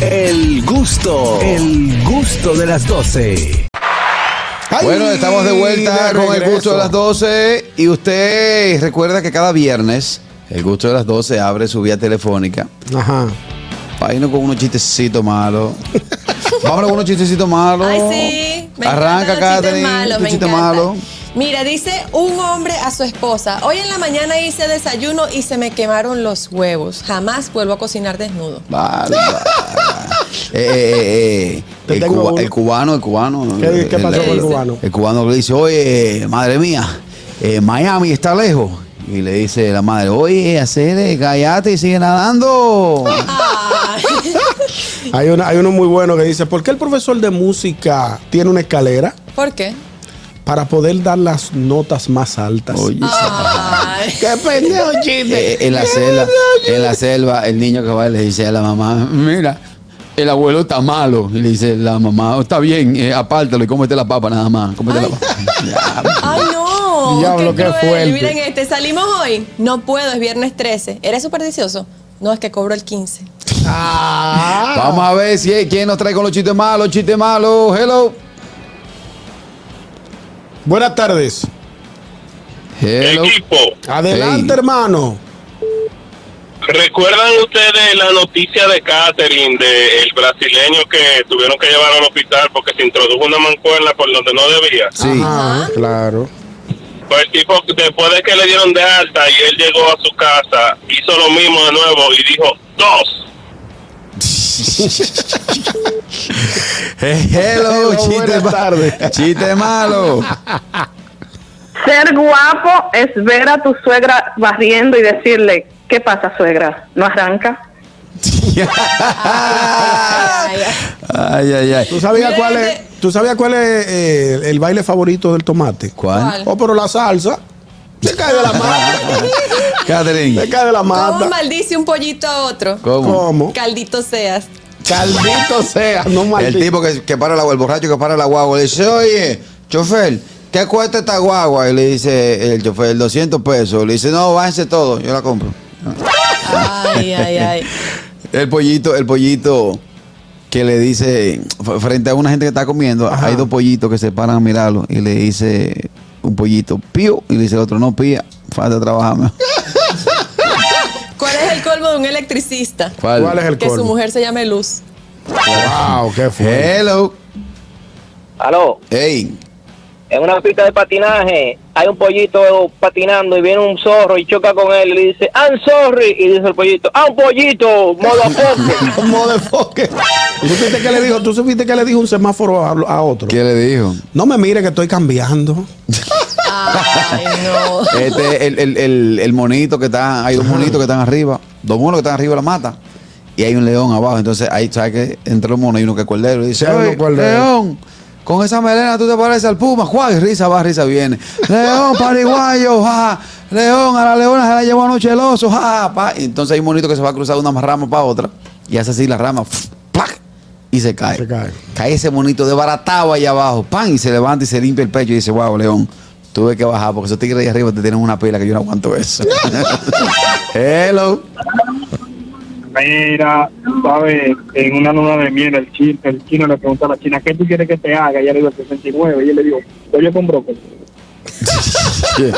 El gusto, el gusto de las 12. Ay, Bueno, estamos de vuelta de con el gusto de las 12 y usted recuerda que cada viernes el gusto de las 12 abre su vía telefónica. Ajá. Para irnos con unos chistecitos malos. Vámonos con unos chistecitos malos. Ay, sí. Me Arranca, Katherine, chiste malo. Mira, dice un hombre a su esposa, hoy en la mañana hice desayuno y se me quemaron los huevos. Jamás vuelvo a cocinar desnudo. Vale. Eh, eh, eh, eh, Te el, cuba- el cubano, el cubano. ¿Qué- qué pasó el, con el cubano? El cubano le dice, oye, madre mía, eh, Miami está lejos. Y le dice la madre, oye, hacer, cállate y sigue nadando. Hay, una, hay uno muy bueno que dice, ¿por qué el profesor de música tiene una escalera? ¿Por qué? Para poder dar las notas más altas. Oye, Ay. ¡Qué pendejo chiste! Eh, en la selva, en la selva, el niño que va le dice a la mamá, mira, el abuelo está malo. Y le dice la mamá, "Oh, está bien, eh, apártalo y cómete la papa nada más. Cómete la Ay. papa. Ya, Ay, no. Diablo, qué cruel. fuerte. Miren este, salimos hoy. No puedo, es viernes 13. ¿Eres supersticioso? No, es que cobro el 15. Ah. Vamos a ver si quién nos trae con los chistes malos, chistes malos. Hello. Buenas tardes. Hello. Equipo, Adelante, Hey. hermano. ¿recuerdan ustedes la noticia de Catherine, del brasileño que tuvieron que llevar al hospital porque se introdujo una mancuerna por donde no debía? Sí. Ajá, claro. Pues el tipo, después de que le dieron de alta y él llegó a su casa, hizo lo mismo de nuevo y dijo, dos. Hello, Hello, chiste tardes. Chiste malo. Ser guapo es ver a tu suegra barriendo y decirle, ¿qué pasa suegra? ¿No arranca? Ay, ay. Ay. ¿Tú sabías cuál es, ¿tú sabías cuál es eh, el baile favorito del tomate? ¿Cuál? ¿Cuál? Oh, pero la salsa. Se cae de la mata. Se Catherine. cae de la ¿Cómo mata. maldice un pollito a otro? ¿Cómo? ¿Cómo? Caldito seas. Caldito sea, no El maldito. tipo que, que para la, el borracho que para la guagua le dice, oye, chofer, ¿qué cuesta esta guagua? Y le dice el chofer, 200 pesos. Le dice, no, bájense todo, yo la compro. Ay, ay, ay. El pollito, el pollito que le dice, frente a una gente que está comiendo, Ajá. hay dos pollitos que se paran a mirarlo y le dice un pollito, pío, y le dice el otro, no, pía, falta trabajarme. ¿Cuál es el colmo de un electricista? ¿Cuál es el Que su colmo? mujer se llame Luz. Wow, qué fue. Hello. Aló, Hey. en una pista de patinaje hay un pollito patinando y viene un zorro y choca con él y le dice, I'm sorry. Y dice el pollito, ¡ah, un pollito! ¡Motherfucker! Motherfucker. ¿Tú supiste que le dijo? ¿Tú supiste que le dijo un semáforo a, a otro? ¿Qué le dijo? No me mire que estoy cambiando. Ay, no. Este, el, el, el, el monito que está, hay dos monitos que están arriba, dos monos que están arriba de la mata, y hay un león abajo. Entonces, ahí, ¿sabes que Entre los monos hay uno que es cordero. Y dice, león, con esa melena tú te pareces al puma. Juan, risa va, risa viene. León, pariguayo, ja. León, a la leona se la llevó anoche el oso, ja. pa. Y entonces hay un monito que se va a cruzar de una rama para otra, y hace así la rama, ¡plac! y se cae. Se cae. ese monito desbaratado allá abajo, pan, y se levanta y se limpia el pecho y dice, wow, León, tuve que bajar porque esos tigres ahí arriba te tienen una pila que yo no aguanto eso. Hello. Mira, sabes, en una luna de miel, el chino, el chino le preguntó a la china, ¿qué tú quieres que te haga? Y ella le dijo, 69. Y él le dijo, pollo con brócoli.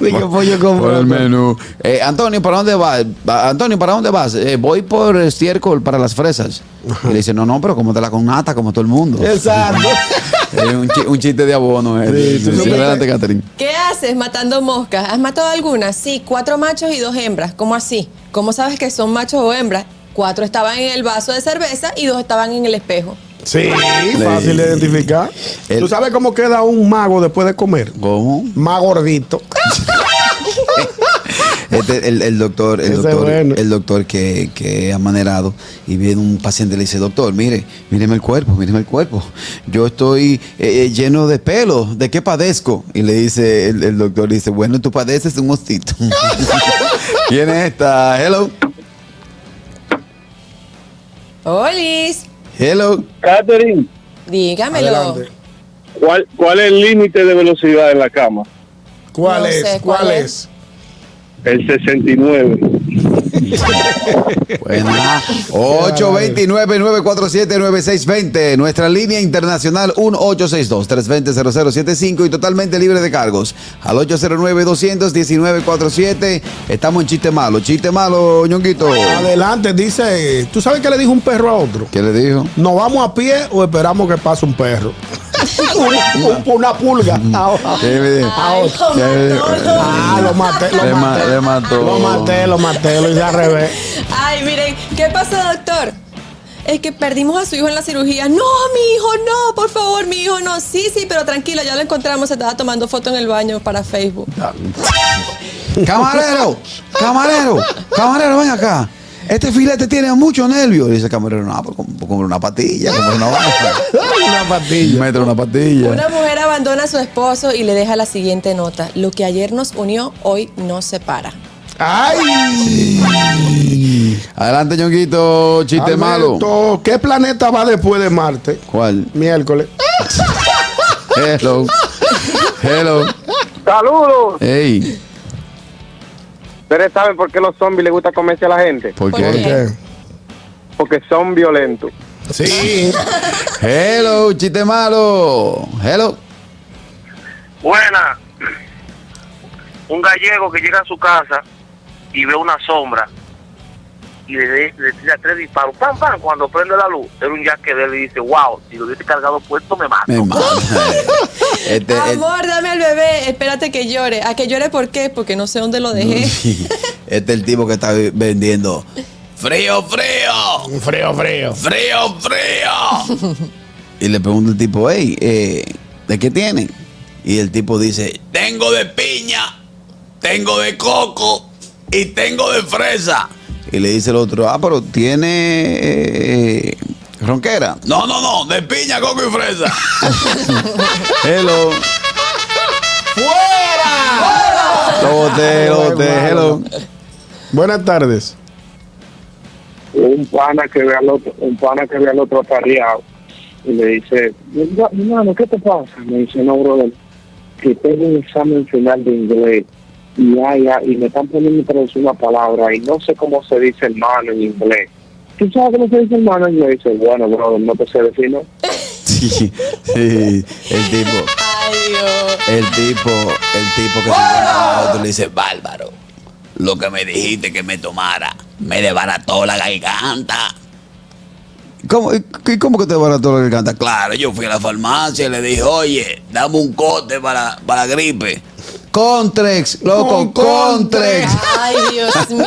Dije, pollo con Por el menú. Eh, Antonio, ¿para dónde vas? Va- Antonio, ¿para dónde vas? "Eh, voy por estiércol para las fresas. Y le dice, no, no, pero cómetela con nata, como todo el mundo. Exacto. Un, chi- un chiste de abono. eh. Sí, sí, Sí, sí. adelante, Catherine. ¿Qué haces matando moscas? ¿Has matado algunas? Sí, cuatro machos y dos hembras. ¿Cómo así? ¿Cómo sabes que son machos o hembras? Cuatro estaban en el vaso de cerveza y dos estaban en el espejo. Sí, fácil de identificar. El- ¿Tú sabes cómo queda un mago después de comer? ¿Cómo? Más gordito. Este, el, el doctor, el doctor, bueno. el doctor que, que ha manerado y viene un paciente y le dice, doctor, mire, míreme el cuerpo, míreme el cuerpo. Yo estoy eh, eh, lleno de pelo, ¿de qué padezco? Y le dice, el, el doctor dice, bueno, tú padeces un mosquito. ¿Quién es esta? Hello, ¡Olis! hello. Catherine, Dígamelo. Adelante. ¿cuál, ¿cuál es el límite de velocidad en la cama? ¿Cuál No es? sé, ¿Cuál ¿cuál es? El 69. Bueno, 829-947-9620. Nuestra línea internacional 1862-320-0075 y totalmente libre de cargos. Al 809-219-47. Estamos en chiste malo. Chiste malo, ñonguito. Adelante, dice. ¿Tú sabes qué le dijo un perro a otro? ¿Qué le dijo? ¿Nos vamos a pie o esperamos que pase un perro? Un- una pulga. Lo Ah, lo maté, lo Le ma- maté. le mató. Lo maté, lo maté, lo hice al revés. Ay, miren, ¿qué pasó, doctor? Es que perdimos a su hijo en la cirugía. No, mi hijo, no, por favor, mi hijo, no. Sí, sí, pero tranquilo, ya lo encontramos. Se estaba tomando foto en el baño para Facebook. Camarero, camarero, camarero, ven acá. Este filete tiene mucho nervio. Dice el camarero, no, pues com- compra una patilla, compra una vaina. Una patilla. Mete una patilla. Una mujer abandona a su esposo y le deja la siguiente nota. Lo que ayer nos unió, hoy nos separa. ¡Ay! Adelante, ñonguito, chiste malo. ¿Qué planeta va después de Marte? ¿Cuál? Miércoles. Hello. Hello. Saludos. Hey, Ustedes saben por qué los zombies les gusta comerse a la gente. ¿por. ¿Qué? Porque son violentos. Sí. Hello, chiste malo. Hello. Buena. Un gallego que llega a su casa y ve una sombra y le, de- le tira tres disparos. ¡Pam, pam! Cuando prende la luz, era un jaque de él y dice, wow, si lo hubiese cargado puesto me mato. Me mata. Este, Amor, dame al bebé. Espérate que llore. ¿A que llore por qué? Porque no sé dónde lo dejé. este es el tipo que está vendiendo. Frío, frío. Un frío, frío. Frío, frío. y le pregunta el tipo, hey, eh, ¿de qué tienen? Y el tipo dice, tengo de piña, tengo de coco y tengo de fresa. Y le dice el otro, ah, pero tiene eh, ronquera. No, no, no, de piña, coco y fresa. hello. ¡Fuera! Lo boté, lo boté, hello. Buenas tardes. un pana que ve al otro, un pana que ve al otro apareado y le dice, "Mira, hermano, ¿qué te pasa? Me dice, no, brother, que tengo un examen final de inglés y ya, ya, y me están poniendo traducir una palabra y no sé cómo se dice hermano en inglés. ¿Tú sabes cómo se dice hermano en inglés? Y dice, bueno, brother, no te sé decir, ¿no? Sí, sí, el tipo. Ay, Dios. El tipo, el tipo que se al otro le dice, bárbaro, lo que me dijiste que me tomara, me desbarató la garganta. ¿Cómo, cómo que te desbarató la garganta? Claro, yo fui a la farmacia y le dije, oye, dame un cote para, para la gripe. Contrex, loco, Con Contrex. Ay, Dios mío.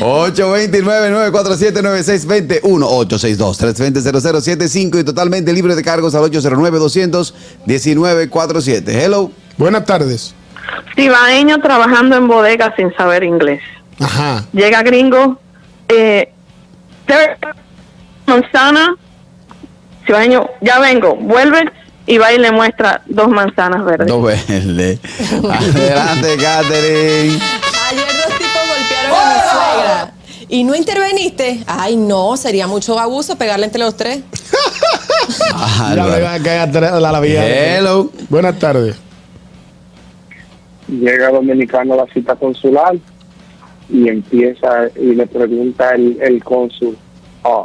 829-947-9620 1-862-320-0075 y totalmente libre de cargos al 809-200-1947. Hello. Buenas tardes. Cibaeño trabajando en bodega sin saber inglés. Ajá. Llega gringo, eh, "Sir, manzana, cibaeño, ya vengo, vuelve y va y le muestra dos manzanas verdes. Dos verdes. Adelante, Catherine. Ayer dos tipos golpearon a mi suegra. ¿Y no interveniste? Ay, no, sería mucho abuso pegarle entre los tres. Ya me Álvaro. va a caer atrás la, la vida. Hello. Buenas tardes. llega dominicano a la cita consular y empieza y le pregunta el, el cónsul, "Ah,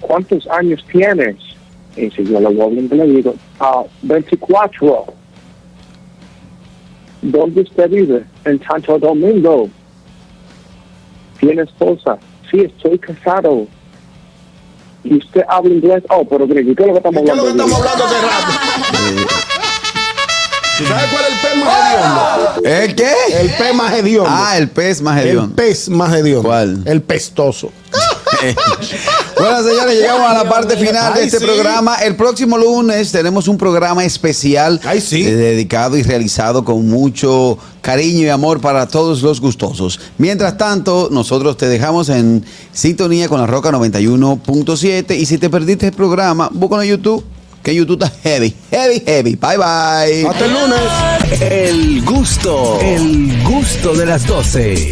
¿cuántos años tienes? Y si yo lo voy a inglés, digo, ah, 24. ¿Dónde usted vive? En Santo Domingo. ¿Tiene esposa? Sí, estoy casado. ¿Y usted habla inglés? Oh, pero ¿qué es lo que estamos ¿Qué es lo hablando? que estamos hablando hace rato? ¿Tú sabes cuál es el pez más hediondo? ¿El qué? El pez más hediondo. Ah, el pez más el hediondo. pez más hediondo. ¿Cuál? El pestoso. bueno, señores, llegamos a la parte final de Ay, este sí. programa. El próximo lunes tenemos un programa especial Ay, sí. eh, dedicado y realizado con mucho cariño y amor para todos los gustosos. Mientras tanto, nosotros te dejamos en sintonía con la Roca 91.7 y si te perdiste el programa, búscalo en YouTube, que YouTube está heavy, heavy, heavy. Bye, bye. Hasta el lunes. El gusto, el gusto de las 12.